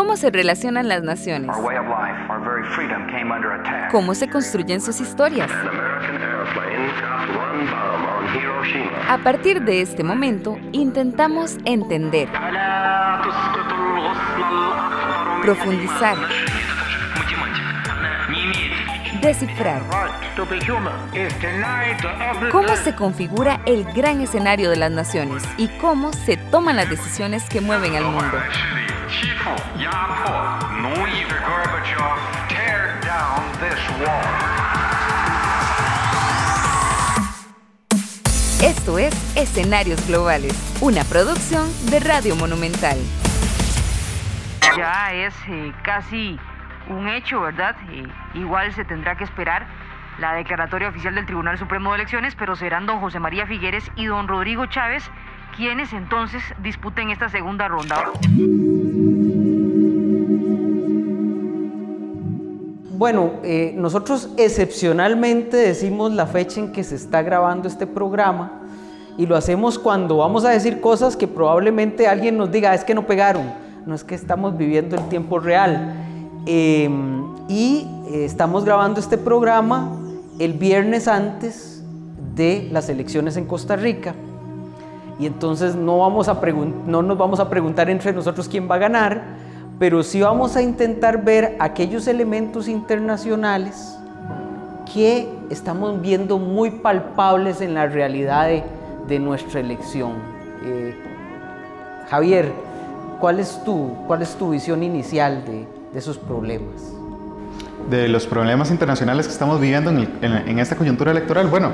¿Cómo se relacionan las naciones? ¿Cómo se construyen sus historias? A partir de este momento, intentamos entender, profundizar, descifrar. ¿Cómo se configura el gran escenario de las naciones y cómo se toman las decisiones que mueven al mundo? Esto es Escenarios Globales, una producción de Radio Monumental. Ya es eh, casi un hecho, ¿verdad? Eh, igual se tendrá que esperar la declaratoria oficial del Tribunal Supremo de Elecciones, pero serán don José María Figueres y don Rodrigo Chávez quienes entonces disputen esta segunda ronda. Bueno, eh, nosotros excepcionalmente decimos la fecha en que se está grabando este programa y lo hacemos cuando vamos a decir cosas que probablemente alguien nos diga, es que no pegaron, no es que estamos viviendo el tiempo real. Em, y eh, estamos grabando este programa el viernes antes de las elecciones en Costa Rica. Y entonces no, vamos a no nos vamos a preguntar entre nosotros quién va a ganar, pero sí vamos a intentar ver aquellos elementos internacionales que estamos viendo muy palpables en la realidad de, nuestra elección. Eh, Javier, ¿cuál es, tu, ¿cuál es tu visión inicial de, esos problemas? De los problemas internacionales que estamos viviendo en, esta coyuntura electoral, bueno,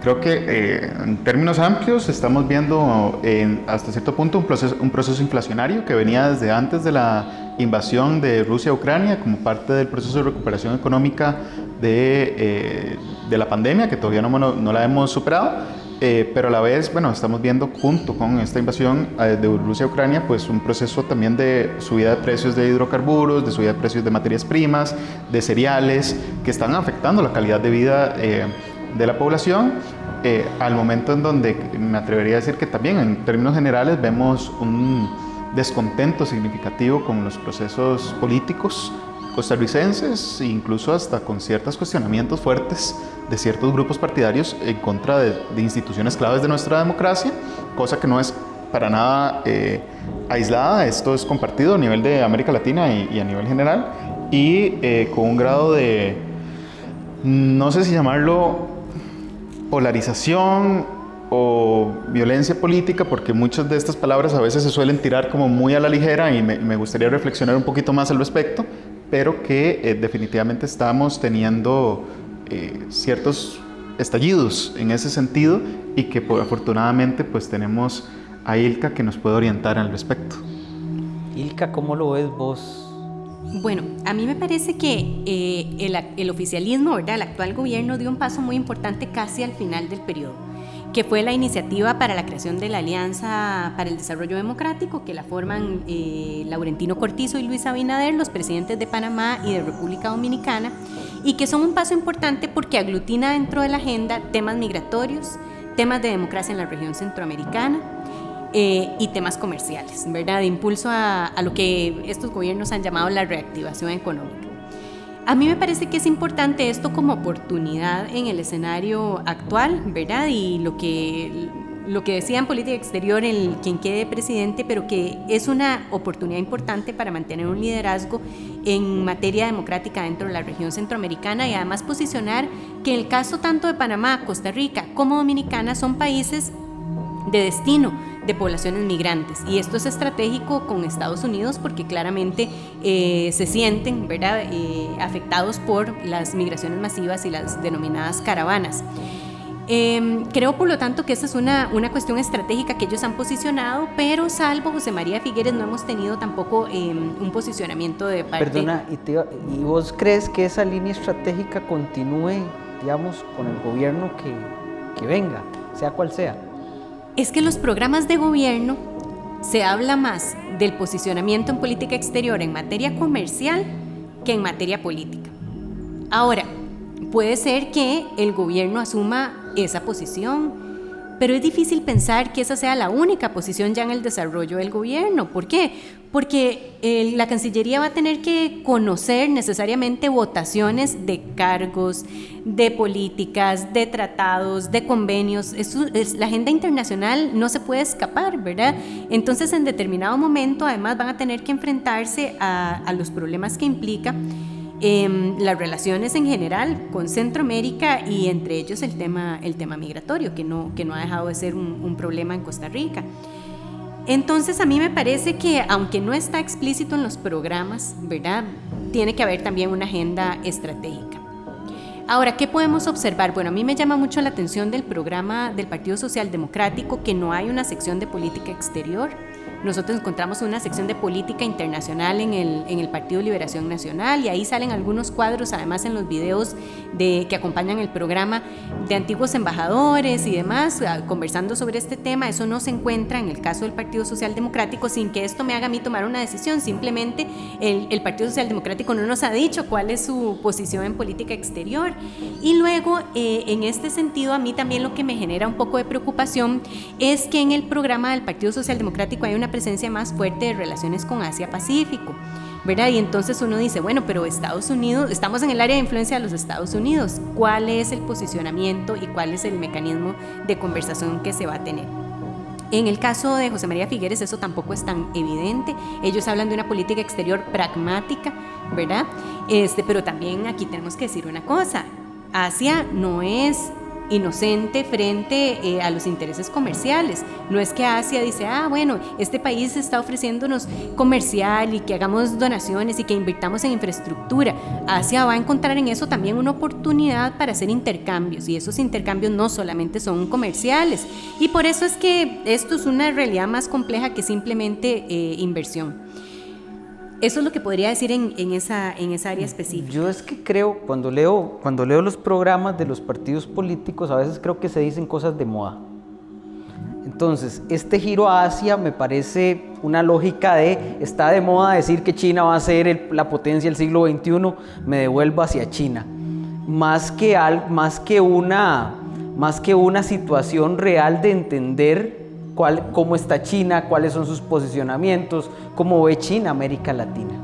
creo que eh, en términos amplios estamos viendo hasta cierto punto un proceso, inflacionario que venía desde antes de la invasión de Rusia a Ucrania como parte del proceso de recuperación económica de, eh, la pandemia, que todavía no la hemos superado. Eh, pero a la vez, bueno, estamos viendo junto con esta invasión eh, de Rusia a Ucrania, pues un proceso también de subida de precios de hidrocarburos, de subida de precios de materias primas, de cereales, que están afectando la calidad de vida de la población, al momento en donde me atrevería a decir que también en términos generales vemos un descontento significativo con los procesos políticos costarricenses, incluso hasta con ciertos cuestionamientos fuertes de ciertos grupos partidarios en contra de, instituciones claves de nuestra democracia, cosa que no es para nada eh, aislada, esto es compartido a nivel de América Latina y, a nivel general, y eh, con un grado de, no sé si llamarlo polarización o violencia política, porque muchas de estas palabras a veces se suelen tirar como muy a la ligera y me, gustaría reflexionar un poquito más al respecto, pero que eh, definitivamente estamos teniendo eh, ciertos estallidos en ese sentido y que por, afortunadamente pues tenemos a Ilka que nos puede orientar al respecto. Ilka, ¿cómo lo ves vos? Bueno, a mí me parece que eh, el, el, oficialismo, ¿verdad? el actual gobierno dio un paso muy importante casi al final del periodo que fue la iniciativa para la creación de la Alianza para el Desarrollo Democrático, que la forman eh, Laurentino Cortizo y Luis Abinader, los presidentes de Panamá y de República Dominicana, y que son un paso importante porque aglutina dentro de la agenda temas migratorios, temas de democracia en la región centroamericana, eh, y temas comerciales, ¿verdad? De impulso a, lo que estos gobiernos han llamado la reactivación económica. A mí me parece que es importante esto como oportunidad en el escenario actual, ¿verdad? Y lo que, lo que decía en política exterior el quien quede presidente, pero que es una oportunidad importante para mantener un liderazgo en materia democrática dentro de la región centroamericana y además posicionar que el caso tanto de Panamá, Costa Rica como Dominicana son países de destino de poblaciones migrantes. Y esto es estratégico con Estados Unidos porque claramente eh, se sienten ¿verdad? Eh, afectados por las migraciones masivas y las denominadas caravanas. Em, creo, por lo tanto, que esta es una, una, cuestión estratégica que ellos han posicionado, pero salvo José María Figueres no hemos tenido tampoco em, un posicionamiento de parte... Perdona, ¿y, ¿y, vos crees que esa línea estratégica continúe, digamos, con el gobierno que, que venga, sea cual sea? Es que los programas de gobierno se habla más del posicionamiento en política exterior en materia comercial que en materia política. Ahora, puede ser que el gobierno asuma esa posición, pero es difícil pensar que esa sea la única posición ya en el desarrollo del gobierno. ¿Por qué? Porque eh, la Cancillería va a tener que conocer necesariamente votaciones de cargos, de políticas, de tratados, de convenios. la agenda internacional no se puede escapar, ¿verdad? Entonces, en determinado momento, además, van a tener que enfrentarse a, los problemas que implica. Em, las relaciones en general con Centroamérica y entre ellos el tema, migratorio, que no, que no ha dejado de ser un, un problema en Costa Rica. Entonces a mí me parece que aunque no está explícito en los programas, ¿verdad? Tiene que haber también una agenda estratégica. Ahora, ¿qué podemos observar? Bueno, a mí me llama mucho la atención del programa del Partido Social Democrático que no hay una sección de política exterior nosotros encontramos una sección de política internacional en el, en el Partido Liberación Nacional y ahí salen algunos cuadros, además en los videos de, que acompañan el programa de antiguos embajadores y demás, ah, conversando sobre este tema. Eso no se encuentra en el caso del Partido Social Democrático sin que esto me haga a mí tomar una decisión. Simplemente el, el Partido Social Democrático no nos ha dicho cuál es su posición en política exterior. Y luego, eh, en este sentido, a mí también lo que me genera un poco de preocupación es que en el programa del Partido Social Democrático hay una presencia más fuerte de relaciones con Asia-Pacífico. ¿verdad? Y entonces uno dice, bueno, pero Estados Unidos, estamos en el área de influencia de los Estados Unidos, ¿cuál es el posicionamiento y cuál es el mecanismo de conversación que se va a tener? En el caso de José María Figueres eso tampoco es tan evidente. Ellos hablan de una política exterior pragmática, ¿verdad? Este, pero también aquí tenemos que decir una cosa. Asia no es inocente frente eh, a los intereses comerciales. No es que Asia dice, ah, bueno, este país está ofreciéndonos comercial y que hagamos donaciones y que invirtamos en infraestructura. Asia va a encontrar en eso también una oportunidad para hacer intercambios y esos intercambios no solamente son comerciales. Y por eso es que esto es una realidad más compleja que simplemente eh, inversión. Eso es lo que podría decir en, en, esa, en esa área específica. Yo es que creo, cuando leo, cuando leo los programas de los partidos políticos, a veces creo que se dicen cosas de moda. Entonces, este giro a Asia me parece una lógica de, está de moda decir que China va a ser la potencia del siglo XXI, me devuelvo hacia China. Más que, al, más que, una, más que una situación real de entender cómo está China, cuáles son sus posicionamientos, cómo ve China América Latina.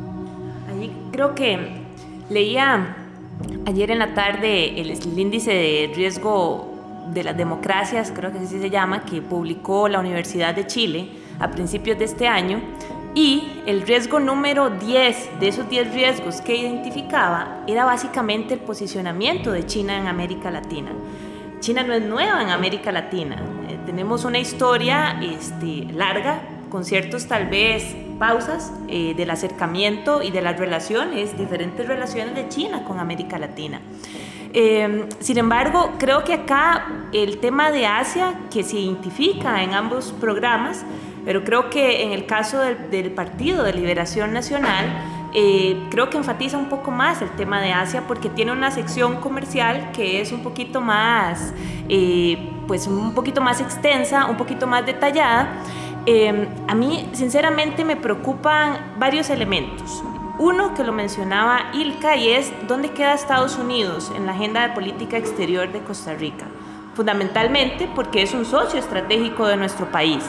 Allí creo que leía ayer en la tarde el, índice de riesgo de las democracias, creo que así se llama, que publicó la Universidad de Chile a principios de este año. Y el riesgo número 10 de esos 10 riesgos que identificaba era básicamente el posicionamiento de China en América Latina. China no es nueva en América Latina tenemos una historia este, larga, con ciertos tal vez pausas eh, del acercamiento y de las relaciones, diferentes relaciones de China con América Latina. Em, sin embargo, creo que acá el tema de Asia, que se identifica en ambos programas, pero creo que en el caso del, del Partido de Liberación Nacional, eh, creo que enfatiza un poco más el tema de Asia porque tiene una sección comercial que es un poquito más, eh, pues un poquito más extensa, un poquito más detallada. Eh, a mí, sinceramente, me preocupan varios elementos. Uno que lo mencionaba Ilka y es dónde queda Estados Unidos en la agenda de política exterior de Costa Rica. Fundamentalmente porque es un socio estratégico de nuestro país.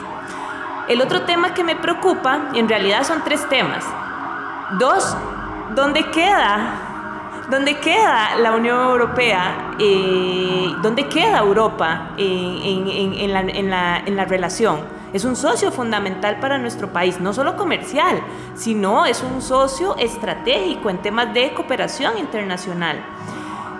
El otro tema que me preocupa, y en realidad son tres temas, Dos, ¿dónde queda? ¿Dónde queda la Unión Europea? Eh, ¿Dónde queda Europa en, la, relación? Es un socio fundamental para nuestro país, no solo comercial, sino es un socio estratégico en temas de cooperación internacional.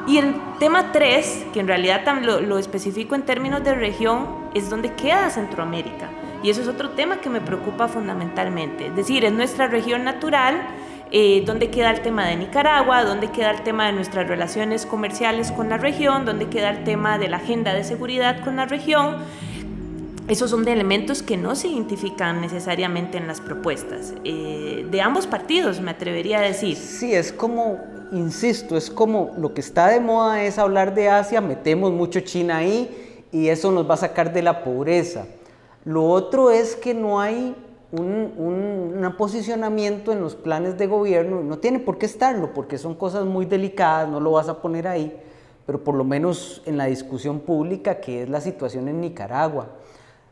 Y el tema tres, que en realidad lo, lo especifico en términos de región, es dónde queda Centroamérica. Y eso es otro tema que me preocupa fundamentalmente. Es decir, es nuestra región natural, eh, dónde queda el tema de Nicaragua, dónde queda el tema de nuestras relaciones comerciales con la región, dónde queda el tema de la agenda de seguridad con la región. Esos son de elementos que no se identifican necesariamente en las propuestas. Eh, de ambos partidos, me atrevería a decir. Sí, es como, insisto, es como lo que está de moda es hablar de Asia, metemos mucho China ahí y eso nos va a sacar de la pobreza. Lo otro es que no hay un, posicionamiento en los planes de gobierno, no tiene por qué estarlo, porque son cosas muy delicadas, no lo vas a poner ahí, pero por lo menos en la discusión pública, que es la situación en Nicaragua.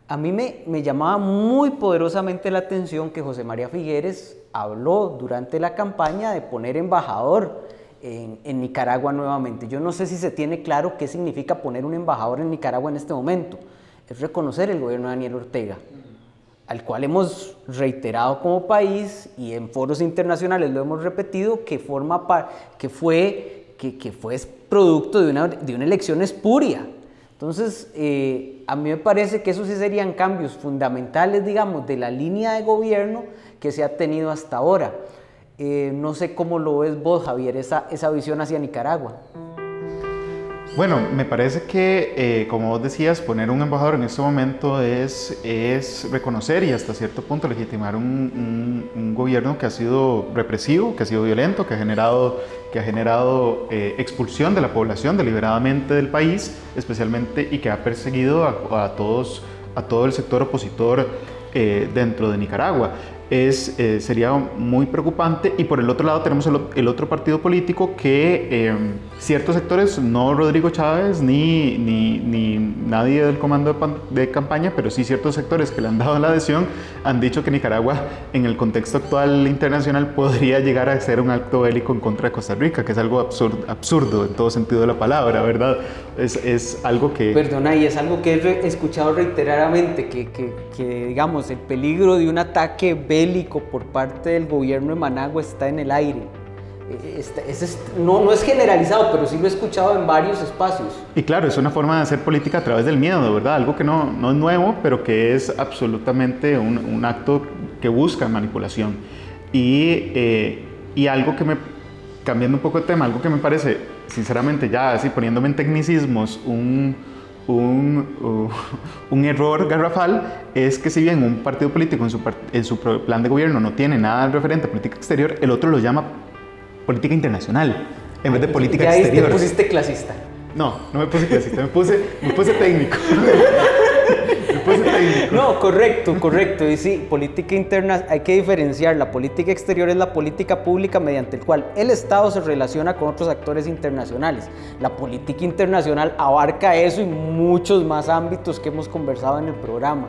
A mí me, me llamaba muy poderosamente la atención que José María Figueres habló durante la campaña de poner embajador en, en, Nicaragua nuevamente. Yo no sé si se tiene claro qué significa poner un embajador en Nicaragua en este momento. Es reconocer el gobierno de Daniel Ortega, al cual hemos reiterado como país y en foros internacionales lo hemos repetido, que, forma que, fue, que, que fue producto de una, de una elección espuria entonces, eh, a mí me parece que esos sí serían cambios fundamentales, digamos, de la línea de gobierno que se ha tenido hasta ahora. Eh, no sé cómo lo ves vos, Javier, esa, esa visión hacia Nicaragua. Bueno, me parece que, eh, como vos decías, poner un embajador en este momento es, es reconocer y hasta cierto punto legitimar un, un, gobierno que ha sido represivo, que ha sido violento, que ha generado, que ha generado eh, expulsión de la población deliberadamente del país, especialmente, y que ha perseguido a, todos, a todo el sector opositor eh, dentro de Nicaragua es, eh, sería muy preocupante. Y por el otro lado tenemos el, otro partido político que eh, ciertos sectores, no Rodrigo Chávez ni, ni, ni nadie del comando de, campaña, pero sí ciertos sectores que le han dado la adhesión, han dicho que Nicaragua en el contexto actual internacional podría llegar a ser un acto bélico en contra de Costa Rica, que es algo absurdo, en todo sentido de la palabra, ¿verdad? Es, es algo que... Perdona, y es algo que he escuchado reiteradamente, que, que, que digamos el peligro de un ataque por parte del gobierno de Managua está en el aire. E, es, no, es generalizado, pero sí lo he escuchado en varios espacios. Y claro, es una forma de hacer política a través del miedo, ¿verdad? Algo que no, es nuevo, pero que es absolutamente un, acto que busca manipulación. Y, eh, y algo que me, cambiando un poco de tema, algo que me parece, sinceramente, ya así poniéndome en tecnicismos, un, error garrafal es que si bien un partido político en su, en su plan de gobierno no tiene nada referente a política exterior, el otro lo llama política internacional en vez de política y ahí exterior. te pusiste clasista. No, no me puse clasista, me puse, me puse técnico. No, correcto, correcto. Y sí, política interna, hay que diferenciar. La política exterior es la política pública mediante el cual el Estado se relaciona con otros actores internacionales. La política internacional abarca eso y muchos más ámbitos que hemos conversado en el programa.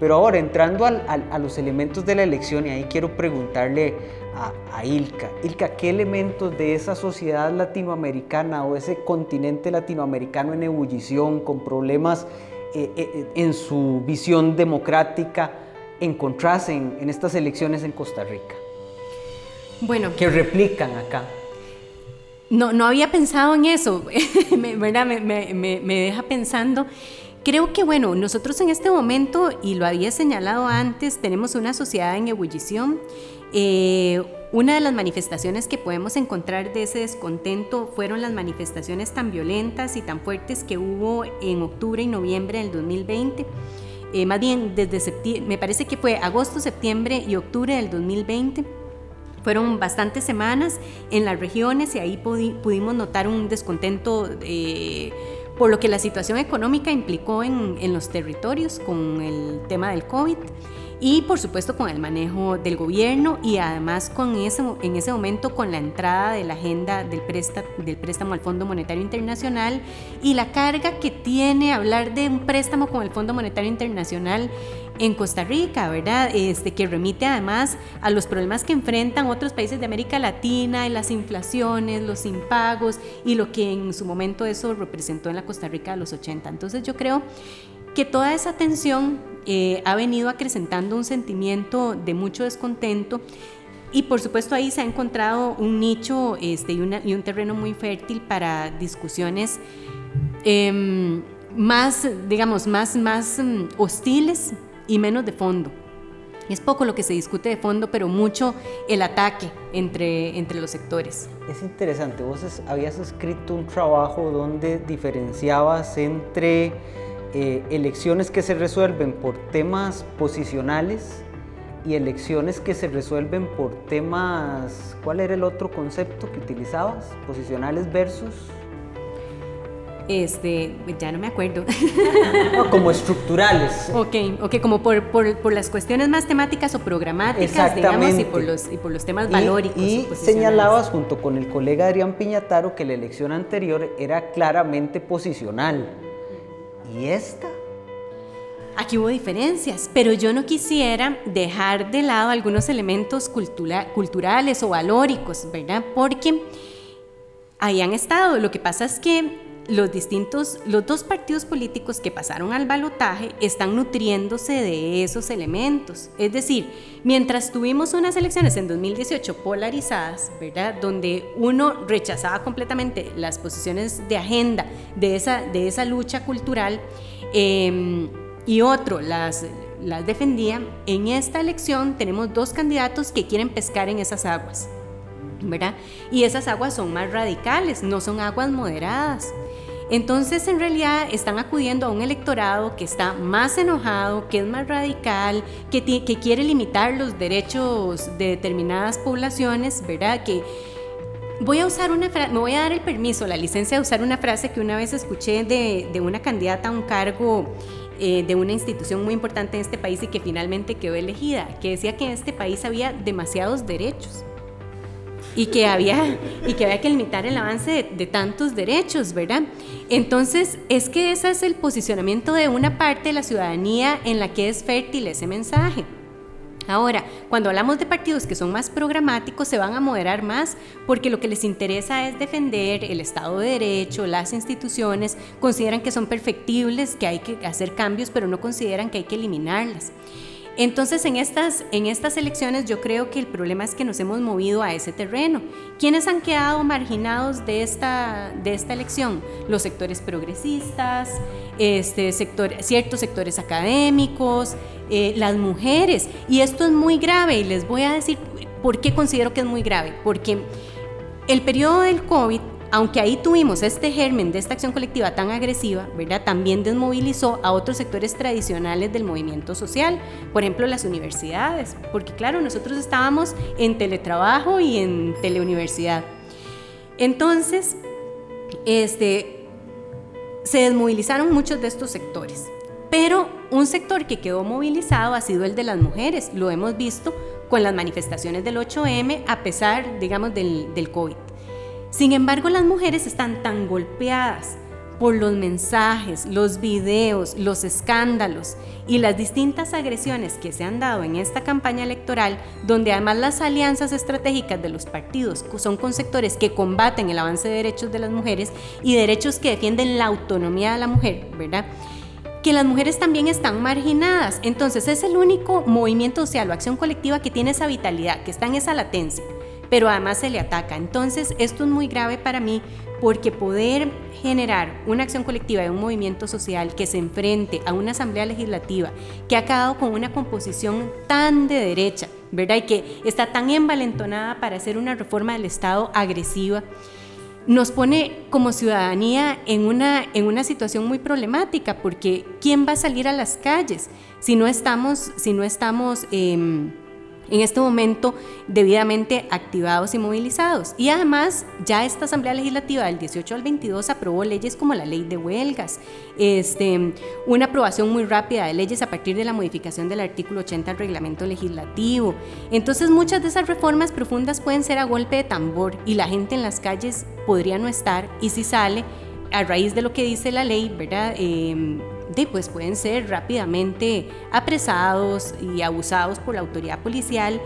Pero ahora, entrando al, a los elementos de la elección, y ahí quiero preguntarle a, a, Ilka, Ilka, ¿qué elementos de esa sociedad latinoamericana o ese continente latinoamericano en ebullición, con problemas eh, eh, en su visión democrática encontrás en, en, estas elecciones en Costa Rica? Bueno. Que replican acá. No, no había pensado en eso, me, ¿verdad? Me, me, me, deja pensando. Creo que, bueno, nosotros en este momento, y lo había señalado antes, tenemos una sociedad en ebullición. Eh, una de las manifestaciones que podemos encontrar de ese descontento fueron las manifestaciones tan violentas y tan fuertes que hubo en octubre y noviembre del 2020. Eh, más bien desde septiembre, me parece que fue agosto, septiembre y octubre del 2020. Fueron bastantes semanas en las regiones y ahí pudimos notar un descontento eh, por lo que la situación económica implicó en, en los territorios con el tema del COVID y por supuesto con el manejo del gobierno y además con ese, en ese momento con la entrada de la agenda del, préstamo, del préstamo al Fondo Monetario Internacional y la carga que tiene hablar de un préstamo con el Fondo Monetario Internacional en Costa Rica, ¿verdad? Este, que remite además a los problemas que enfrentan otros países de América Latina, las inflaciones, los impagos y lo que en su momento eso representó en la Costa Rica de los 80. Entonces yo creo que toda esa tensión eh, ha venido acrecentando un sentimiento de mucho descontento y por supuesto ahí se ha encontrado un nicho este, y, un terreno muy fértil para discusiones eh, más, digamos, más, más um, hostiles y menos de fondo. Es poco lo que se discute de fondo, pero mucho el ataque entre, entre los sectores. Es interesante, vos habías escrito un trabajo donde diferenciabas entre eh, elecciones que se resuelven por temas posicionales y elecciones que se resuelven por temas, ¿cuál era el otro concepto que utilizabas? Posicionales versus... Este, ya no me acuerdo. como estructurales. Ok, ok, como por, por, por, las cuestiones más temáticas o programáticas, digamos, y por los, y por los temas valóricos. Y, y señalabas junto con el colega Adrián Piñataro que la elección anterior era claramente posicional ¿Y esta? Aquí hubo diferencias, pero yo no quisiera dejar de lado algunos elementos culturales o valóricos, ¿verdad? Porque ahí han estado. Lo que pasa es que los distintos, los dos partidos políticos que pasaron al balotaje están nutriéndose de esos elementos. Es decir, mientras tuvimos unas elecciones en 2018 polarizadas, ¿verdad? Donde uno rechazaba completamente las posiciones de agenda de esa, de esa lucha cultural em, y otro las, las defendía, en esta elección tenemos dos candidatos que quieren pescar en esas aguas. ¿verdad? Y esas aguas son más radicales, no son aguas moderadas. Entonces, en realidad, están acudiendo a un electorado que está más enojado, que es más radical, que, quiere limitar los derechos de determinadas poblaciones, ¿verdad? Que voy a usar una frase, me voy a dar el permiso, la licencia de usar una frase que una vez escuché de, de una candidata a un cargo eh, de una institución muy importante en este país y que finalmente quedó elegida, que decía que en este país había demasiados derechos y que había, y que, había que limitar el avance de, tantos derechos, ¿verdad? Entonces, es que ese es el posicionamiento de una parte de la ciudadanía en la que es fértil ese mensaje. Ahora, cuando hablamos de partidos que son más programáticos, se van a moderar más porque lo que les interesa es defender el Estado de Derecho, las instituciones, consideran que son perfectibles, que hay que hacer cambios, pero no consideran que hay que eliminarlas. Entonces, en estas, en estas elecciones yo creo que el problema es que nos hemos movido a ese terreno. ¿Quiénes han quedado marginados de esta, de esta elección? Los sectores progresistas, este sector, ciertos sectores académicos, eh, las mujeres. Y esto es muy grave y les voy a decir por qué considero que es muy grave. Porque el periodo del COVID aunque ahí tuvimos este germen de esta acción colectiva tan agresiva, ¿verdad? También desmovilizó a otros sectores tradicionales del movimiento social, por ejemplo las universidades, porque claro, nosotros estábamos en teletrabajo y en teleuniversidad. Entonces, este, se desmovilizaron muchos de estos sectores, pero un sector que quedó movilizado ha sido el de las mujeres, lo hemos visto con las manifestaciones del 8M a pesar, digamos, del, del COVID. Sin embargo, las mujeres están tan golpeadas por los mensajes, los videos, los escándalos y las distintas agresiones que se han dado en esta campaña electoral, donde además las alianzas estratégicas de los partidos son con sectores que combaten el avance de derechos de las mujeres y derechos que defienden la autonomía de la mujer, ¿verdad? que las mujeres también están marginadas. Entonces es el único movimiento social o acción colectiva que tiene esa vitalidad, que está en esa latencia pero además se le ataca. Entonces, esto es muy grave para mí porque poder generar una acción colectiva de un movimiento social que se enfrente a una asamblea legislativa que ha quedado con una composición tan de derecha, ¿verdad? Y que está tan envalentonada para hacer una reforma del Estado agresiva, nos pone como ciudadanía en una, en una situación muy problemática porque ¿quién va a salir a las calles si no estamos, si no estamos em, en este momento debidamente activados y movilizados. Y además, ya esta Asamblea Legislativa del 18 al 22 aprobó leyes como la ley de huelgas, este, una aprobación muy rápida de leyes a partir de la modificación del artículo 80 del reglamento legislativo. Entonces, muchas de esas reformas profundas pueden ser a golpe de tambor y la gente en las calles podría no estar y si sale a raíz de lo que dice la ley, ¿verdad? Em, pues pueden ser rápidamente apresados y abusados por la autoridad policial.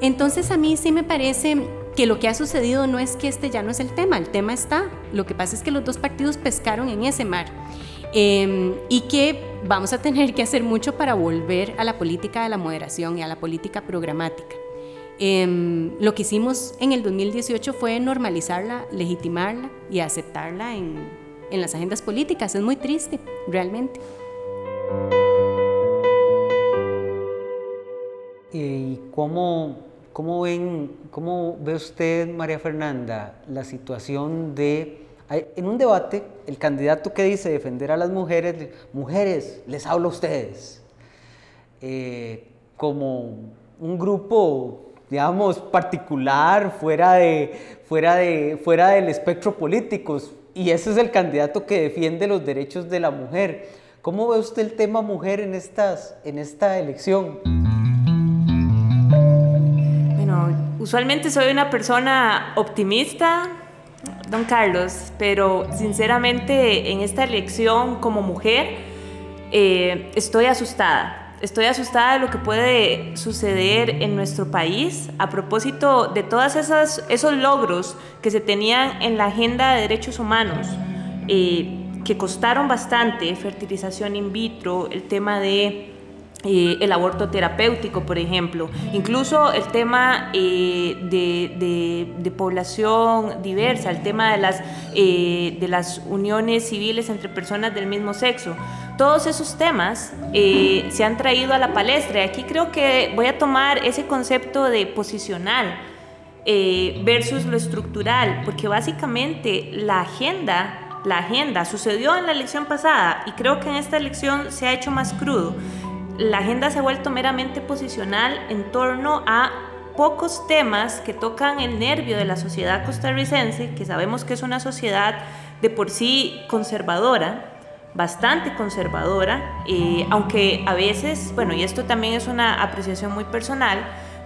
Entonces a mí sí me parece que lo que ha sucedido no es que este ya no es el tema, el tema está. Lo que pasa es que los dos partidos pescaron en ese mar em, y que vamos a tener que hacer mucho para volver a la política de la moderación y a la política programática. Em, lo que hicimos en el 2018 fue normalizarla, legitimarla y aceptarla en, en las agendas políticas. Es muy triste, realmente. ¿Y cómo, cómo, ven, cómo ve usted, María Fernanda, la situación de... En un debate, el candidato que dice defender a las mujeres, mujeres, les hablo a ustedes, eh, como un grupo digamos, particular, fuera, de, fuera, de, fuera del espectro político, y ese es el candidato que defiende los derechos de la mujer. ¿Cómo ve usted el tema mujer en, en esta elección? Bueno, usualmente soy una persona optimista, don Carlos, pero sinceramente en esta elección como mujer eh, estoy asustada. Estoy asustada de lo que puede suceder en nuestro país a propósito de todos esos logros que se tenían en la agenda de derechos humanos, eh, que costaron bastante, fertilización in vitro, el tema de eh, el aborto terapéutico, por ejemplo, incluso el tema eh, de, población diversa, el tema de las, de las uniones civiles entre personas del mismo sexo. Todos esos temas se han traído a la palestra. Y aquí creo que voy a tomar ese concepto de posicional versus lo estructural, porque básicamente la agenda la agenda sucedió en la elección pasada y creo que en esta elección se ha hecho más crudo. La agenda se ha vuelto meramente posicional en torno a pocos temas que tocan el nervio de la sociedad costarricense, que sabemos que es una sociedad de por sí conservadora, bastante conservadora, eh, aunque a veces, bueno, y esto también es una apreciación muy personal,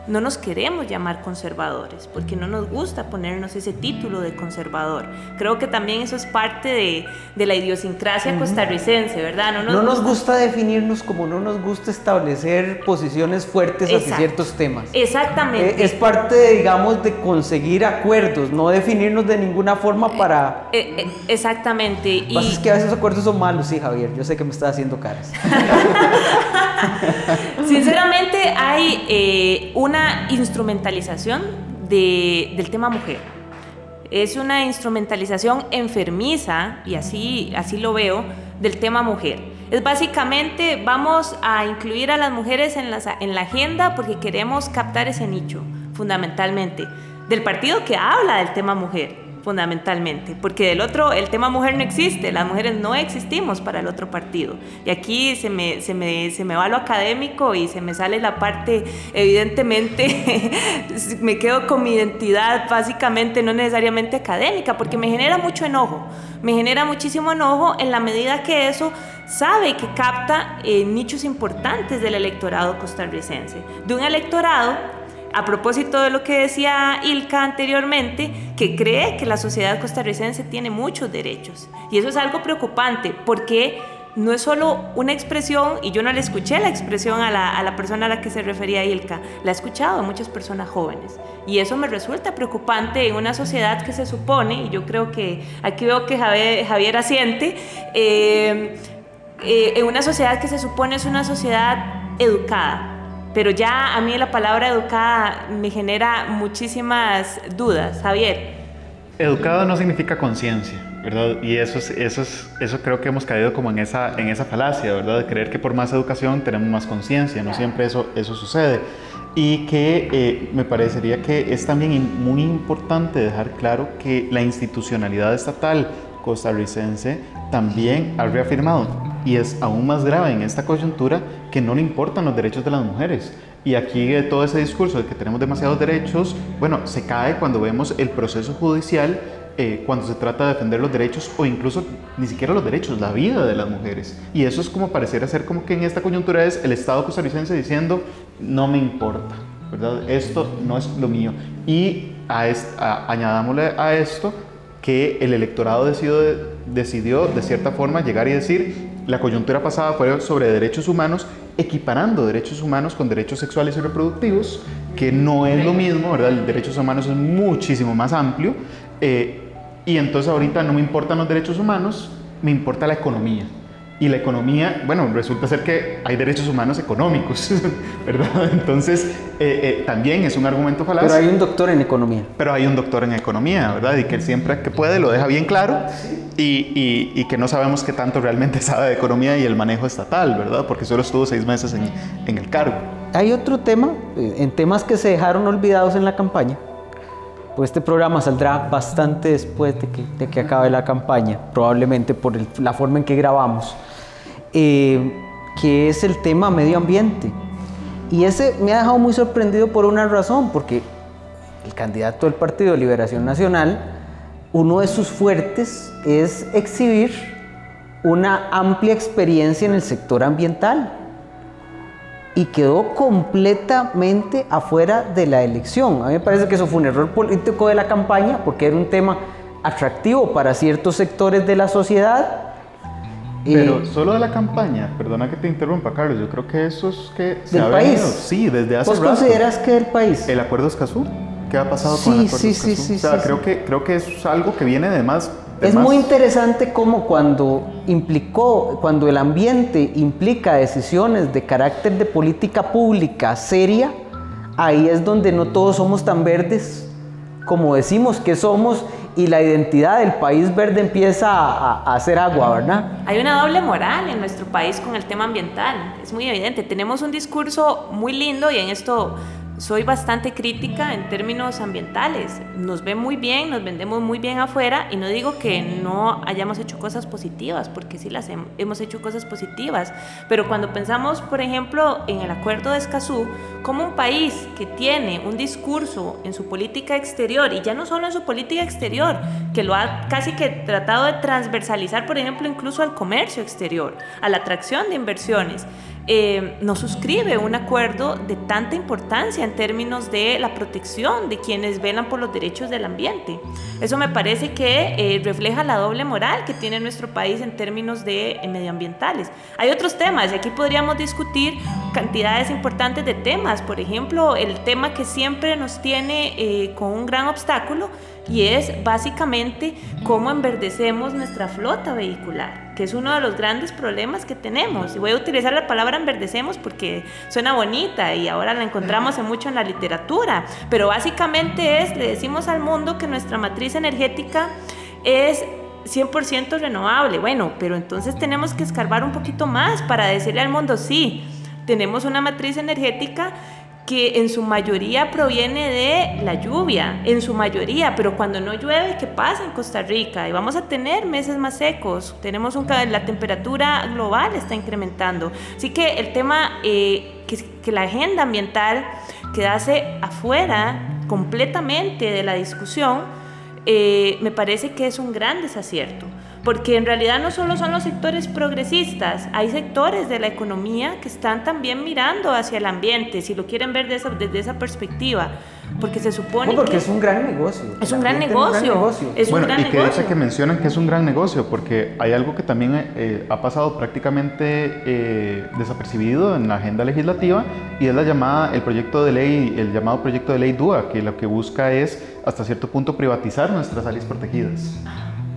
no nos queremos llamar conservadores, porque no nos gusta ponernos ese título de conservador. Creo que también eso es parte de, de la idiosincrasia costarricense, ¿verdad? No nos, no nos gusta... definirnos como no nos gusta establecer posiciones fuertes hacia ciertos temas. Exactamente. Eh, es parte, digamos, de conseguir acuerdos, no definirnos de ninguna forma para... Eh, eh, exactamente. y... es que a veces acuerdos son malos, sí, Javier, yo sé que me estás haciendo caras. Sinceramente, hay una instrumentalización del tema mujer. Es una instrumentalización enfermiza, y así, así lo veo, del tema mujer. Es básicamente, vamos a incluir a las mujeres en la, en la agenda porque queremos captar ese nicho, fundamentalmente, del partido que habla del tema mujer fundamentalmente, porque del otro, el tema mujer no existe, las mujeres no existimos para el otro partido. Y aquí se me, se me, se me va lo académico y se me sale la parte, evidentemente, me quedo con mi identidad básicamente no necesariamente académica, porque me genera mucho enojo, me genera muchísimo enojo en la medida que eso sabe que capta eh, nichos importantes del electorado costarricense, de un electorado a propósito de lo que decía Ilka anteriormente, que cree que la sociedad costarricense tiene muchos derechos. Y eso es algo preocupante porque no es solo una expresión, y yo no le escuché la expresión a la, persona a la que se refería Ilka, la he escuchado a muchas personas jóvenes. Y eso me resulta preocupante en una sociedad que se supone, y yo creo que aquí veo que Javier, asiente, eh, eh, en una sociedad que se supone es una sociedad educada, pero ya a mí la palabra educada me genera muchísimas dudas. Javier. Educado no significa conciencia, ¿verdad? Y eso, es, eso, es, eso creo que hemos caído como en esa, en esa falacia, ¿verdad? De creer que por más educación tenemos más conciencia, no siempre eso, eso sucede. Y que eh, me parecería que es también muy importante dejar claro que la institucionalidad estatal costarricense también ha reafirmado y es aún más grave en esta coyuntura que no le importan los derechos de las mujeres. Y aquí todo ese discurso de que tenemos demasiados derechos, bueno, se cae cuando vemos el proceso judicial, eh, cuando se trata de defender los derechos o incluso ni siquiera los derechos, la vida de las mujeres. Y eso es como pareciera ser como que en esta coyuntura es el Estado costarricense diciendo, no me importa, ¿verdad? Esto no es lo mío. Y a, añadámosle a esto que el electorado decidió, decidió de cierta forma llegar y decir, la coyuntura pasada fue sobre derechos humanos, equiparando derechos humanos con derechos sexuales y reproductivos, que no es lo mismo, ¿verdad? El derechos humanos es muchísimo más amplio. Eh, y entonces ahorita no me importan los derechos humanos, me importa la economía. Y la economía, bueno, resulta ser que hay derechos humanos económicos, ¿verdad? Entonces, eh, eh, también es un argumento falaz. Pero hay un doctor en economía. Pero hay un doctor en economía, ¿verdad? Y que siempre que puede lo deja bien claro y, y, que no sabemos qué tanto realmente sabe de economía y el manejo estatal, ¿verdad? Porque solo estuvo seis meses en, en el cargo. Hay otro tema, eh, en temas que se dejaron olvidados en la campaña, pues este programa saldrá bastante después de que, acabe la campaña, probablemente por la forma en que grabamos, eh, que es el tema medio ambiente. Y ese me ha dejado muy sorprendido por una razón, porque el candidato del Partido de Liberación Nacional, uno de sus fuertes es exhibir una amplia experiencia en el sector ambiental y quedó completamente afuera de la elección. A mí me parece que eso fue un error político de la campaña porque era un tema atractivo para ciertos sectores de la sociedad Pero solo de la campaña, perdona que te interrumpa, Carlos, yo creo que eso es que se ¿Del país? sí, desde hace ¿Vos consideras que del país? ¿El acuerdo Escazú? ¿Qué ha pasado con el acuerdo sí, Sí, sí, o sea, creo, Que, creo que es algo que viene más... es muy interesante cómo cuando implicó, cuando el ambiente implica decisiones de carácter de política pública seria, ahí es donde no todos somos tan verdes como decimos que somos y la identidad del país verde empieza a, hacer agua, ¿verdad? Hay una doble moral en nuestro país con el tema ambiental, es muy evidente. Tenemos un discurso muy lindo y en esto soy bastante crítica en términos ambientales. Nos ve muy bien, nos vendemos muy bien afuera y no digo que no hayamos hecho cosas positivas, porque sí las hemos hecho cosas positivas, pero cuando pensamos, por ejemplo, en el acuerdo de Escazú, como un país que tiene un discurso en su política exterior, y ya no solo en su política exterior, que lo ha casi que tratado de transversalizar, por ejemplo, incluso al comercio exterior, a la atracción de inversiones, eh, no suscribe un acuerdo de tanta importancia en términos de la protección de quienes velan por los derechos del ambiente. Eso me parece que eh, refleja la doble moral que tiene nuestro país en términos de eh, medioambientales. Hay otros temas, y aquí podríamos discutir cantidades importantes de temas, por ejemplo, el tema que siempre nos tiene con un gran obstáculo y es básicamente cómo enverdecemos nuestra flota vehicular, que es uno de los grandes problemas que tenemos. Y voy a utilizar la palabra enverdecemos porque suena bonita y ahora la encontramos en mucho en la literatura, pero básicamente es, le decimos al mundo que nuestra matriz energética es 100% renovable. Bueno, pero entonces tenemos que escarbar un poquito más para decirle al mundo, sí, tenemos una matriz energética que en su mayoría proviene de la lluvia, en su mayoría, pero cuando no llueve, ¿qué pasa en Costa Rica? Y vamos a tener meses más secos, tenemos un, la temperatura global está incrementando. Así que el tema, eh, que, la agenda ambiental quedase afuera completamente de la discusión, eh, me parece que es un gran desacierto porque en realidad no solo son los sectores progresistas, hay sectores de la economía que están también mirando hacia el ambiente, si lo quieren ver desde esa perspectiva, porque se supone no, porque es un gran negocio. Es un gran negocio. Es bueno, y que dice que mencionan que es un gran negocio, porque hay algo que también eh, ha pasado prácticamente eh, desapercibido en la agenda legislativa y es la llamada, el proyecto de ley, el llamado proyecto de ley DUA, que lo que busca es hasta cierto punto privatizar nuestras áreas protegidas.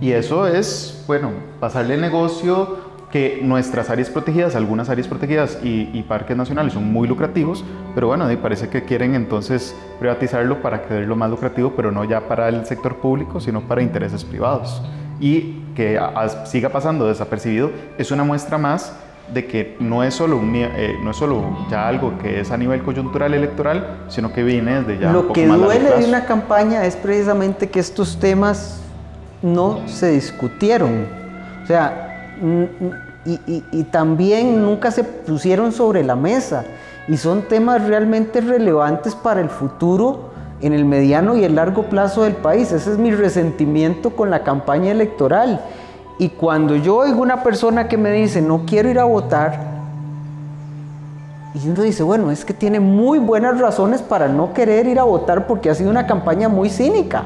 Y eso es, bueno, pasarle el negocio que nuestras áreas protegidas, algunas áreas protegidas y, parques nacionales son muy lucrativos, pero bueno, parece que quieren entonces privatizarlo para lo más lucrativo, pero no ya para el sector público, sino para intereses privados. Y que siga pasando desapercibido es una muestra más de que no es solo eh, no es solo ya algo que es a nivel coyuntural electoral, sino que viene desde ya Lo un poco que duele de una campaña es precisamente que estos temas no se discutieron. O sea, y, también nunca se pusieron sobre la mesa. Y son temas realmente relevantes para el futuro en el mediano y el largo plazo del país. Ese es mi resentimiento con la campaña electoral. Y cuando yo oigo una persona que me dice, no quiero ir a votar, y uno dice, bueno, es que tiene muy buenas razones para no querer ir a votar porque ha sido una campaña muy cínica.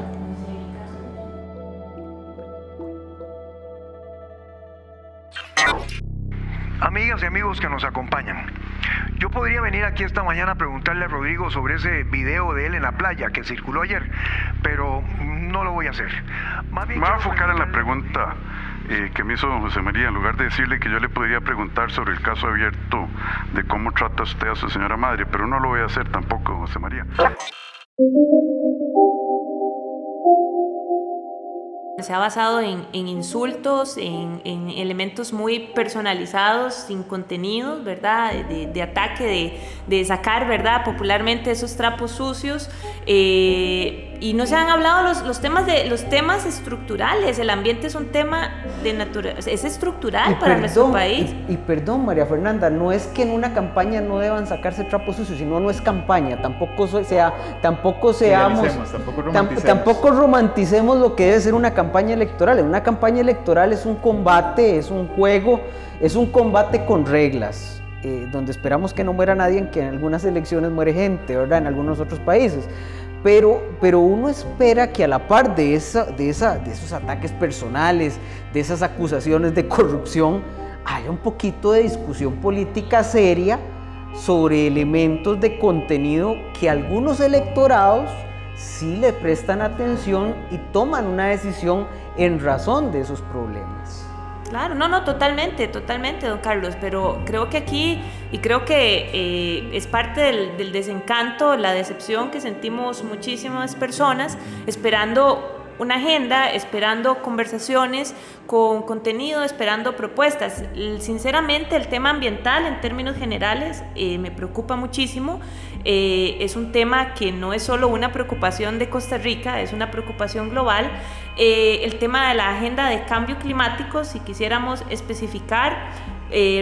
Amigos que nos acompañan, yo podría venir aquí esta mañana a preguntarle a Rodrigo sobre ese video de él en la playa que circuló ayer, pero no lo voy a hacer. me voy a enfocar en la pregunta eh, que me hizo José María, en lugar de decirle que yo le podría preguntar sobre el caso abierto de cómo trata usted a su señora madre, pero no lo voy a hacer tampoco, José María. Se ha basado en, insultos, en, elementos muy personalizados, sin contenido, ¿verdad? De, ataque, de, sacar, ¿verdad? Popularmente esos trapos sucios. Eh, y no se han hablado los, los, temas de los temas estructurales. El ambiente es un tema de naturaleza, es estructural para nuestro país. Y, perdón, María Fernanda, no es que en una campaña no deban sacarse trapos sucios, sino no es campaña. Tampoco sea, tampoco seamos, tampoco romanticemos. tampoco romanticemos lo que debe ser una campaña electoral. En una campaña electoral es un combate, es un juego, es un combate con reglas. Eh, donde esperamos que no muera nadie, que en algunas elecciones muere gente, ¿verdad? En algunos otros países pero, pero uno espera que a la par de, esa, de, esa, de esos ataques personales, de esas acusaciones de corrupción, haya un poquito de discusión política seria sobre elementos de contenido que algunos electorados sí le prestan atención y toman una decisión en razón de esos problemas. Claro, no, no, totalmente, totalmente, don Carlos, pero creo que aquí, y creo que eh, es parte del, desencanto, la decepción que sentimos muchísimas personas esperando una agenda, esperando conversaciones con contenido, esperando propuestas. Sinceramente, el tema ambiental en términos generales eh, me preocupa muchísimo. Eh, es un tema que no es solo una preocupación de Costa Rica, es una preocupación global. Eh, el tema de la agenda de cambio climático, si quisiéramos especificar,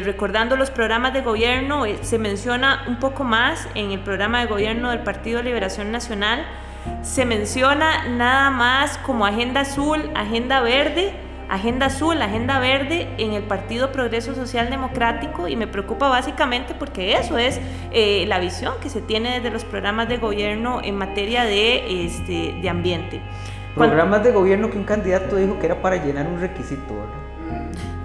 recordando los programas de gobierno, se menciona un poco más en el programa de gobierno del Partido Liberación Nacional se menciona nada más como agenda azul, agenda verde, agenda azul, agenda verde en el Partido Progreso Social Democrático y me preocupa básicamente porque eso es eh, la visión que se tiene desde los programas de gobierno en materia de, este, de ambiente. Programas de gobierno que un candidato dijo que era para llenar un requisito,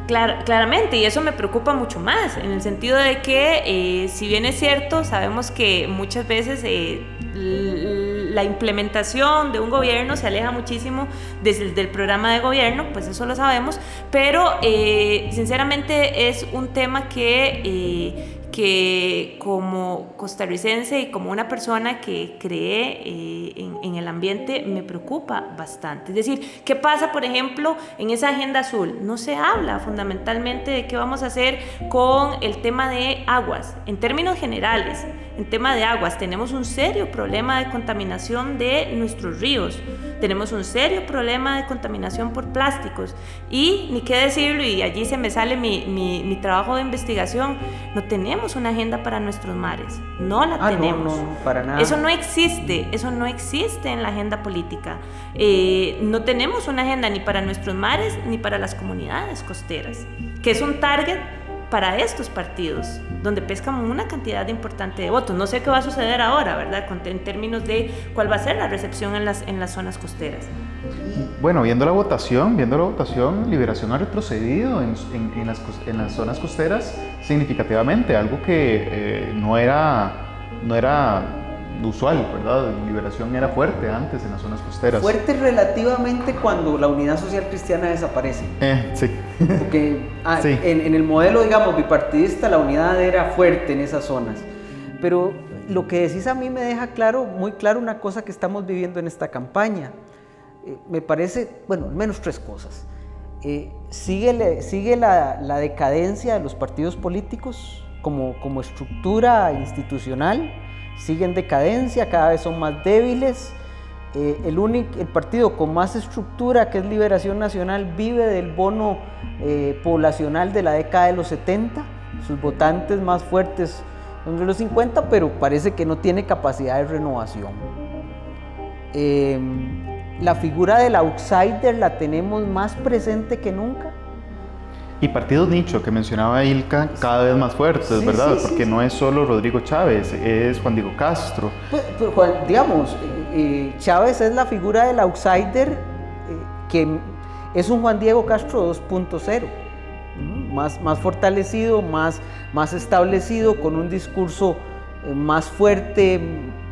claramente, y eso me preocupa mucho más, en el sentido de que, eh, si bien es cierto, sabemos que muchas veces eh, la implementación de un gobierno se aleja muchísimo desde el programa de gobierno, pues eso lo sabemos, pero eh, sinceramente es un tema que eh, que como costarricense y como una persona que cree eh, en, el ambiente me preocupa bastante. Es decir, ¿qué pasa, por ejemplo, en esa agenda azul? No se habla fundamentalmente de qué vamos a hacer con el tema de aguas. En términos generales, en tema de aguas, tenemos un serio problema de contaminación de nuestros ríos. Tenemos un serio problema de contaminación por plásticos. Y, ni qué decirlo, y allí se me sale mi, mi, mi trabajo de investigación, no tenemos una agenda para nuestros mares. No la ah, tenemos. No, para nada. Eso no existe. Eso no existe en la agenda política. Eh, no tenemos una agenda ni para nuestros mares ni para las comunidades costeras, que es un target para estos partidos, donde pescan una cantidad importante de votos. No sé qué va a suceder ahora, ¿verdad? En términos de cuál va a ser la recepción en las, en las zonas costeras. Bueno, viendo la votación, viendo la votación, Liberación ha retrocedido en, en, las, en las, zonas costeras significativamente, algo que eh, no, era, no era usual, ¿verdad? Liberación era fuerte antes en las zonas costeras. Fuerte relativamente cuando la unidad social cristiana desaparece. Eh, sí. Porque ah, En, en, el modelo, digamos, bipartidista, la unidad era fuerte en esas zonas. Pero lo que decís a mí me deja claro, muy claro una cosa que estamos viviendo en esta campaña. Eh, me parece, bueno, al menos tres cosas. Eh, sigue sigue la, la, decadencia de los partidos políticos como, como estructura institucional sigue en decadencia, cada vez son más débiles. Eh, el, único, el partido con más estructura, que es Liberación Nacional, vive del bono eh, poblacional de la década de los 70. Sus votantes más fuertes son de los 50, pero parece que no tiene capacidad de renovación. Em, la figura del outsider la tenemos más presente que nunca y partidos nicho que mencionaba Ilka cada vez más fuertes, ¿verdad? Porque no es solo Rodrigo Chávez, es Juan Diego Castro. Pues, pues digamos, eh, eh, Chávez es la figura del outsider eh, que es un Juan Diego Castro 2.0, más, más fortalecido, más, más establecido, con un discurso más fuerte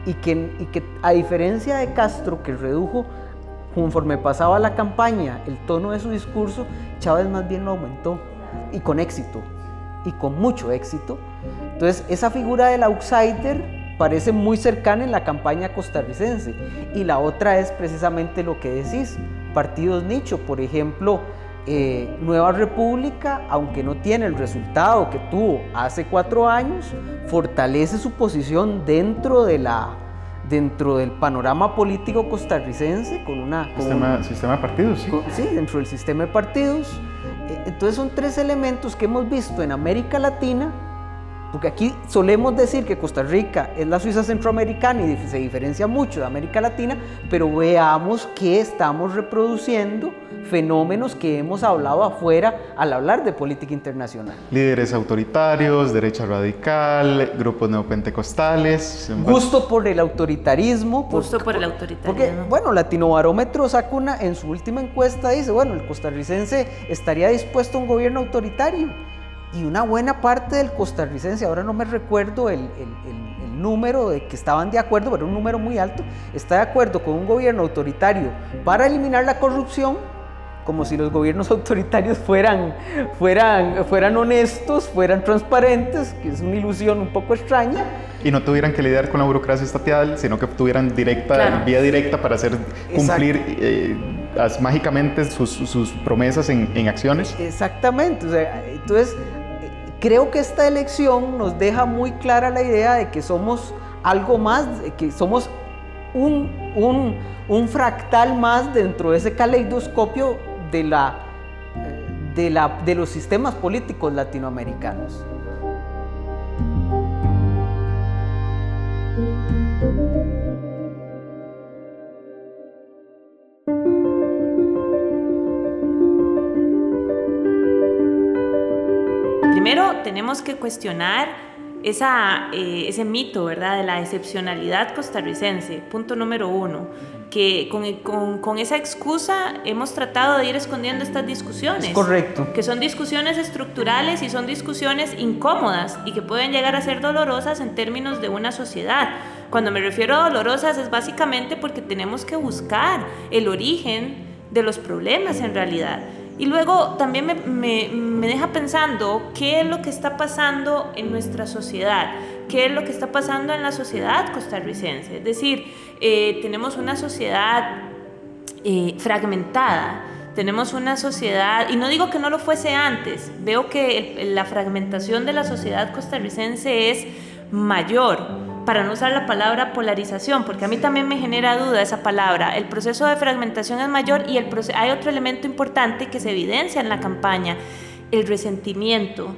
y que, y que a diferencia de Castro, que redujo conforme pasaba la campaña, el tono de su discurso, Chávez más bien lo aumentó y con éxito, y con mucho éxito. Entonces, esa figura del outsider parece muy cercana en la campaña costarricense. Y la otra es precisamente lo que decís, partidos nicho, por ejemplo, eh, Nueva República, aunque no tiene el resultado que tuvo hace cuatro años, fortalece su posición dentro de la dentro del panorama político costarricense con una... sistema, sistema de partidos, sí. sí, dentro del sistema de partidos. Eh, entonces son tres elementos que hemos visto en América Latina porque aquí solemos decir que Costa Rica es la Suiza centroamericana y se diferencia mucho de América Latina, pero veamos que estamos reproduciendo fenómenos que hemos hablado afuera al hablar de política internacional. Líderes autoritarios, derecha radical, grupos neopentecostales. Gusto por el autoritarismo. Gusto por, el autoritarismo. Porque, bueno, Latino Barómetro saca una, en su última encuesta dice, bueno, el costarricense estaría dispuesto a un gobierno autoritario y una buena parte del costarricense, ahora no me recuerdo el, número de que estaban de acuerdo, pero un número muy alto, está de acuerdo con un gobierno autoritario para eliminar la corrupción, como si los gobiernos autoritarios fueran, fueran, fueran honestos, fueran transparentes, que es una ilusión un poco extraña. Y no tuvieran que lidiar con la burocracia estatal, sino que tuvieran directa, vía directa para hacer cumplir eh, mágicamente sus, promesas en, acciones. Exactamente, entonces creo que esta elección nos deja muy clara la idea de que somos algo más, que somos un, un, un fractal más dentro de ese caleidoscopio de, la, de, la, de los sistemas políticos latinoamericanos. Tenemos que cuestionar esa, eh, ese mito, ¿verdad?, de la excepcionalidad costarricense, punto número uno, que con, con, con, esa excusa hemos tratado de ir escondiendo estas discusiones. correcto. Que son discusiones estructurales y son discusiones incómodas y que pueden llegar a ser dolorosas en términos de una sociedad. Cuando me refiero a dolorosas es básicamente porque tenemos que buscar el origen de los problemas en realidad. Y luego también me, me, me, deja pensando qué es lo que está pasando en nuestra sociedad, qué es lo que está pasando en la sociedad costarricense. Es decir, eh, tenemos una sociedad eh, fragmentada, tenemos una sociedad, y no digo que no lo fuese antes, veo que la fragmentación de la sociedad costarricense es mayor para no usar la palabra polarización, porque a mí también me genera duda esa palabra. El proceso de fragmentación es mayor y el hay otro elemento importante que se evidencia en la campaña, el resentimiento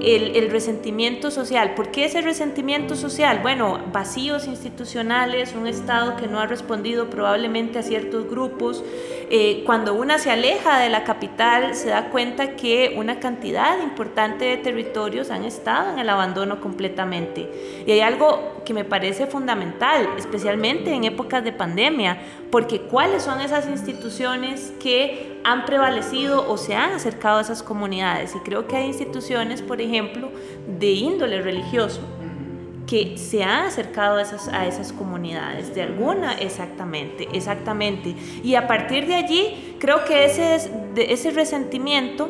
el, resentimiento social. ¿Por qué ese resentimiento social? Bueno, vacíos institucionales, un Estado que no ha respondido probablemente a ciertos grupos. Eh, cuando una se aleja de la capital, se da cuenta que una cantidad importante de territorios han estado en el abandono completamente. Y hay algo que me parece fundamental, especialmente en épocas de pandemia, porque ¿cuáles son esas instituciones que han prevalecido o se han acercado a esas comunidades? Y creo que hay instituciones, por ejemplo, de índole religioso que se han acercado a esas, a esas comunidades, de alguna exactamente, exactamente. Y a partir de allí, creo que ese, ese resentimiento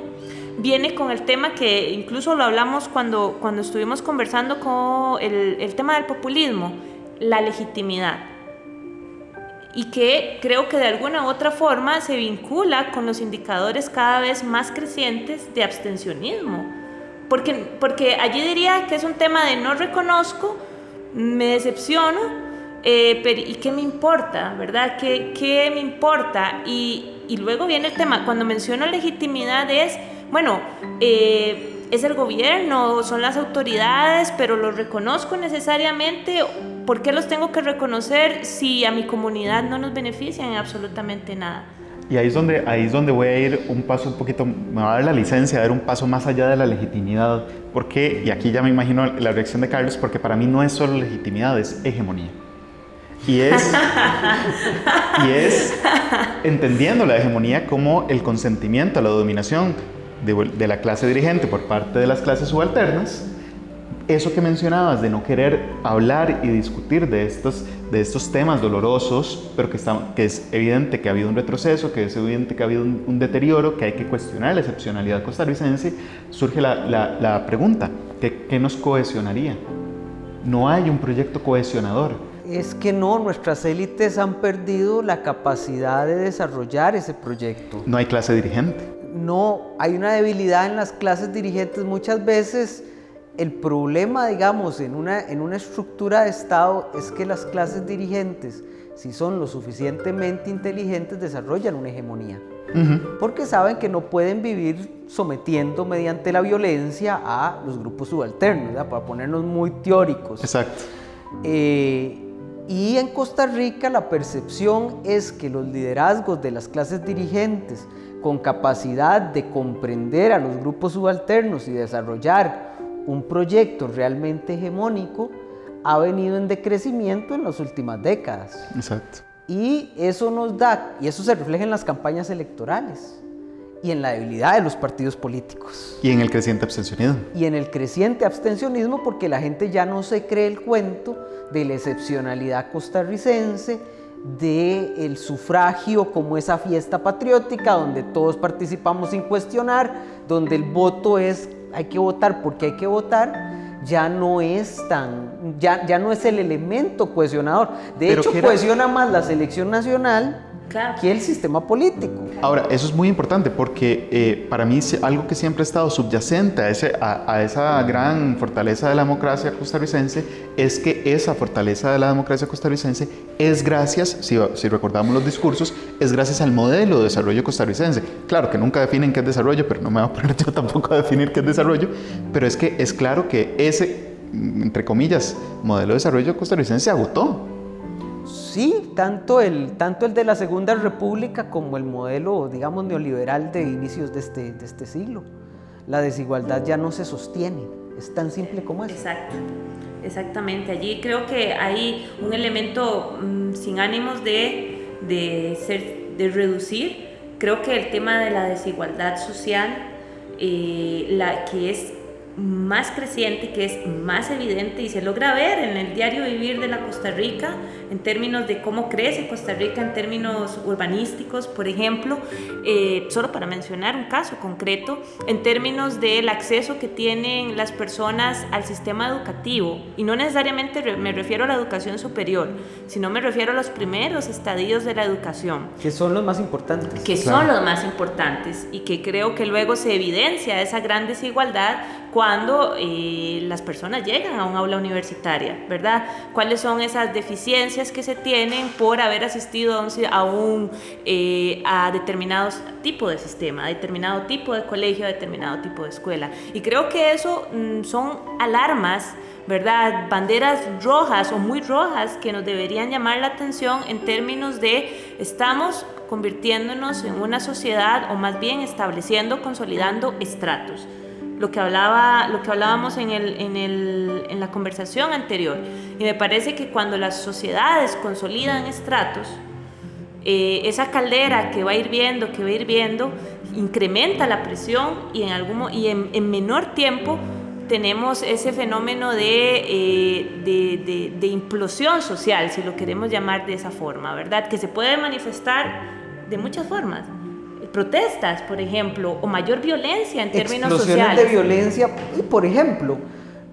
viene con el tema que incluso lo hablamos cuando, cuando estuvimos conversando con el, el tema del populismo, la legitimidad y que creo que de alguna u otra forma se vincula con los indicadores cada vez más crecientes de abstencionismo. Porque, porque allí diría que es un tema de no reconozco, me decepciono, eh, pero, ¿y qué me importa? ¿Verdad? ¿Qué, qué me importa? Y, y, luego viene el tema, cuando menciono legitimidad es, bueno, eh, es el gobierno, son las autoridades, pero lo reconozco necesariamente ¿Por qué los tengo que reconocer si a mi comunidad no nos benefician absolutamente nada? Y ahí es, donde, ahí es donde voy a ir un paso un poquito, me va a dar la licencia de dar un paso más allá de la legitimidad. Porque, y aquí ya me imagino la reacción de Carlos, porque para mí no es solo legitimidad, es hegemonía. Y es, y es entendiendo la hegemonía como el consentimiento a la dominación de, de la clase dirigente por parte de las clases subalternas eso que mencionabas de no querer hablar y discutir de estos, de estos temas dolorosos, pero que, está, que es evidente que ha habido un retroceso, que es evidente que ha habido un, deterioro, que hay que cuestionar la excepcionalidad costarricense, surge la, la, pregunta, ¿qué, ¿qué nos cohesionaría? No hay un proyecto cohesionador. Es que no, nuestras élites han perdido la capacidad de desarrollar ese proyecto. No hay clase dirigente. No, hay una debilidad en las clases dirigentes muchas veces el problema, digamos, en una, en una estructura de Estado es que las clases dirigentes, si son lo suficientemente inteligentes, desarrollan una hegemonía. Porque saben que no pueden vivir sometiendo mediante la violencia a los grupos subalternos, para ponernos muy teóricos. Exacto. Eh, y en Costa Rica la percepción es que los liderazgos de las clases dirigentes con capacidad de comprender a los grupos subalternos y desarrollar un proyecto realmente hegemónico ha venido en decrecimiento en las últimas décadas. Exacto. Y eso nos da, y eso se refleja en las campañas electorales. y en la debilidad de los partidos políticos. Y en el creciente abstencionismo. Y en el creciente abstencionismo porque la gente ya no se cree el cuento de la excepcionalidad costarricense, del el sufragio como esa fiesta patriótica donde todos participamos sin cuestionar, donde el voto es hay que votar porque hay que votar, ya no es tan, ya, ya no es el elemento cohesionador. De hecho, cohesiona más la selección nacional que el sistema político. Ahora, eso es muy importante porque eh, para mí algo que siempre ha estado subyacente a, ese, a, esa gran fortaleza de la democracia costarricense es que esa fortaleza de la democracia costarricense es gracias, si, si recordamos los discursos, es gracias al modelo de desarrollo costarricense. Claro que nunca definen qué es desarrollo, pero no me voy a poner yo tampoco a definir qué es desarrollo, pero es que es claro que ese, entre comillas, modelo de desarrollo costarricense se agotó sí, tanto el, tanto el de la Segunda República como el modelo, digamos, neoliberal de inicios de este, de este siglo. La desigualdad ya no se sostiene, es tan simple como eso. Exacto, exactamente. Allí creo que hay un elemento mm, sin ánimos de, de, ser, de reducir. Creo que el tema de la desigualdad social, eh, la que es más creciente, que es más evidente y se logra ver en el diario vivir de la Costa Rica, en términos de cómo crece Costa Rica, en términos urbanísticos, por ejemplo, eh, solo para mencionar un caso concreto, en términos del acceso que tienen las personas al sistema educativo, y no necesariamente me refiero a la educación superior, sino me refiero a los primeros estadios de la educación. Que son los más importantes. Que son los más importantes y que creo que luego se evidencia esa gran desigualdad cuando eh, las personas llegan a un aula universitaria, ¿verdad? ¿Cuáles son esas deficiencias que se tienen por haber asistido a un, eh, a determinados tipo de sistema, a determinado tipo de colegio, a determinado tipo de escuela? Y creo que eso mm, son alarmas ¿verdad? Banderas rojas o muy rojas que nos deberían llamar la atención en términos de estamos convirtiéndonos en una sociedad o más bien estableciendo, consolidando estratos lo que, hablaba, lo que hablábamos en, el, en, el, en la conversación anterior. Y me parece que cuando las sociedades consolidan estratos, eh, esa caldera que va hirviendo, que va hirviendo, incrementa la presión y en, algún, y en, en menor tiempo tenemos ese fenómeno eh, de, de, de, implosión social, si lo queremos llamar de esa forma, ¿verdad? Que se puede manifestar de muchas formas protestas, por ejemplo, o mayor violencia en términos Explosiones de violencia, y por ejemplo,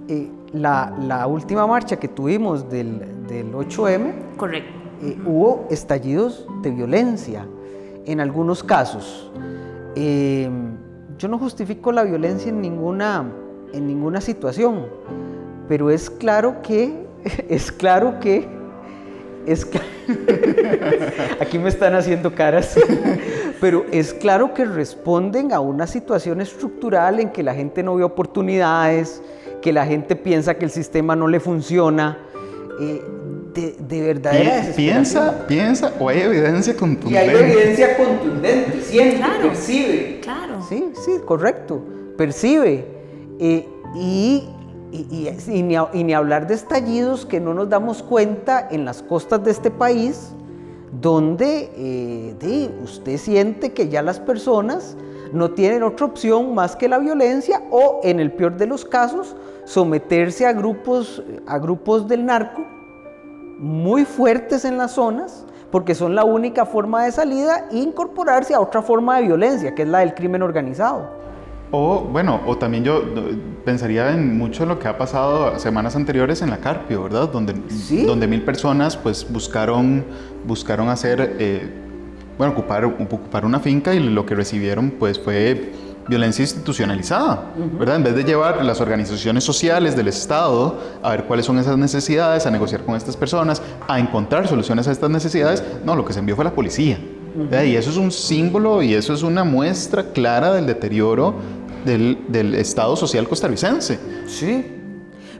eh, la, la, última marcha que tuvimos del, del 8M, Correcto. Eh, hubo estallidos de violencia en algunos casos. Eh, yo no justifico la violencia en ninguna, en ninguna situación, pero es claro que, es claro que es Aquí me están haciendo caras, pero es claro que responden a una situación estructural en que la gente no ve oportunidades, que la gente piensa que el sistema no le funciona. Eh, de, de verdadera Piensa, piensa, o hay evidencia contundente. Y hay evidencia contundente, siente, percibe. Claro. Sí, sí, correcto. Percibe. Eh, y y, ni, hablar de estallidos que no nos damos cuenta en las costas de este país, donde eh, usted siente que ya las personas no tienen otra opción más que la violencia o, en el peor de los casos, someterse a grupos, a grupos del narco muy fuertes en las zonas, porque son la única forma de salida, e incorporarse a otra forma de violencia, que es la del crimen organizado. O bueno, o también yo pensaría en mucho lo que ha pasado semanas anteriores en la Carpio, ¿verdad? Donde, donde mil personas pues buscaron, buscaron hacer, eh, bueno, ocupar, ocupar una finca y lo que recibieron pues fue violencia institucionalizada, ¿verdad? En vez de llevar las organizaciones sociales del Estado a ver cuáles son esas necesidades, a negociar con estas personas, a encontrar soluciones a estas necesidades, no, lo que se envió fue la policía. Y eso es un símbolo y eso es una muestra clara del deterioro del, Estado social costarricense. Sí.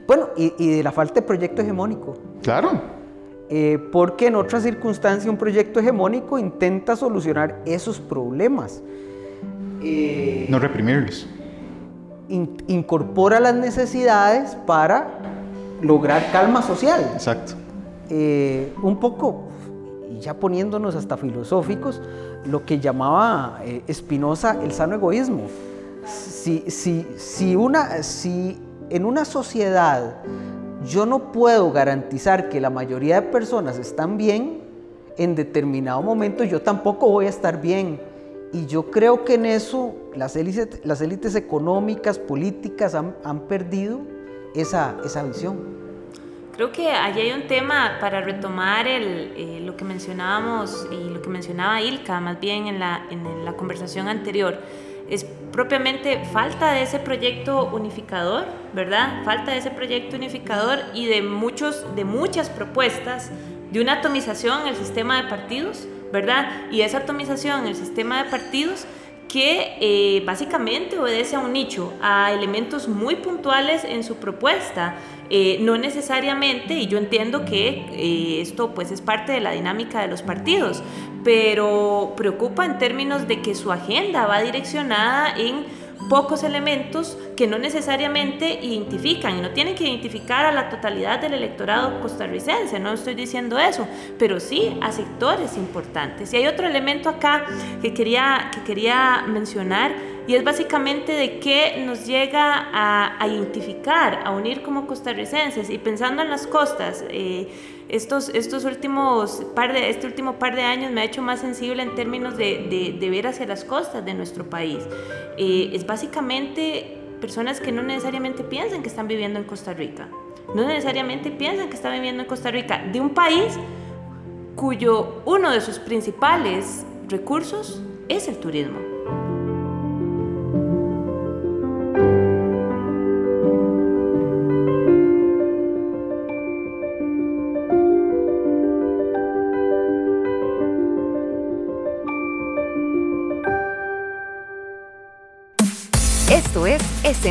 Bueno, y, de la falta de proyecto hegemónico. Claro. Eh, porque en otra circunstancia un proyecto hegemónico intenta solucionar esos problemas. Eh, no reprimirlos. incorpora las necesidades para lograr calma social. Exacto. Eh, un poco, y ya poniéndonos hasta filosóficos, lo que llamaba Spinoza el sano egoísmo. Si, si, si, una, si en una sociedad yo no puedo garantizar que la mayoría de personas están bien, en determinado momento yo tampoco voy a estar bien. Y yo creo que en eso las élites, las élites económicas, políticas han, han perdido esa, esa visión. Creo que allí hay un tema para retomar el, eh, lo que mencionábamos y lo que mencionaba Ilka, más bien en la, en la conversación anterior. Es propiamente falta de ese proyecto unificador, ¿verdad? Falta de ese proyecto unificador y de, muchos, de muchas propuestas de una atomización en el sistema de partidos, ¿verdad? Y esa atomización en el sistema de partidos que eh, básicamente obedece a un nicho, a elementos muy puntuales en su propuesta. Eh, no necesariamente, y yo entiendo que eh, esto pues es parte de la dinámica de los partidos, pero preocupa en términos de que su agenda va direccionada en pocos elementos que no necesariamente identifican y no tienen que identificar a la totalidad del electorado costarricense, no estoy diciendo eso, pero sí a sectores importantes. Y hay otro elemento acá que quería, que quería mencionar y es básicamente de qué nos llega a, identificar, a unir como costarricenses y pensando en las costas. Eh, estos, estos últimos par de, este último par de años me ha hecho más sensible en términos de, ver hacia las costas de nuestro país. Eh, es básicamente personas que no necesariamente piensan que están viviendo en Costa Rica, no necesariamente piensan que están viviendo en Costa Rica, de un país cuyo uno de sus principales recursos es el turismo.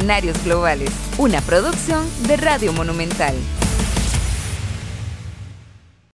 Escenarios Globales, una producción de Radio Monumental.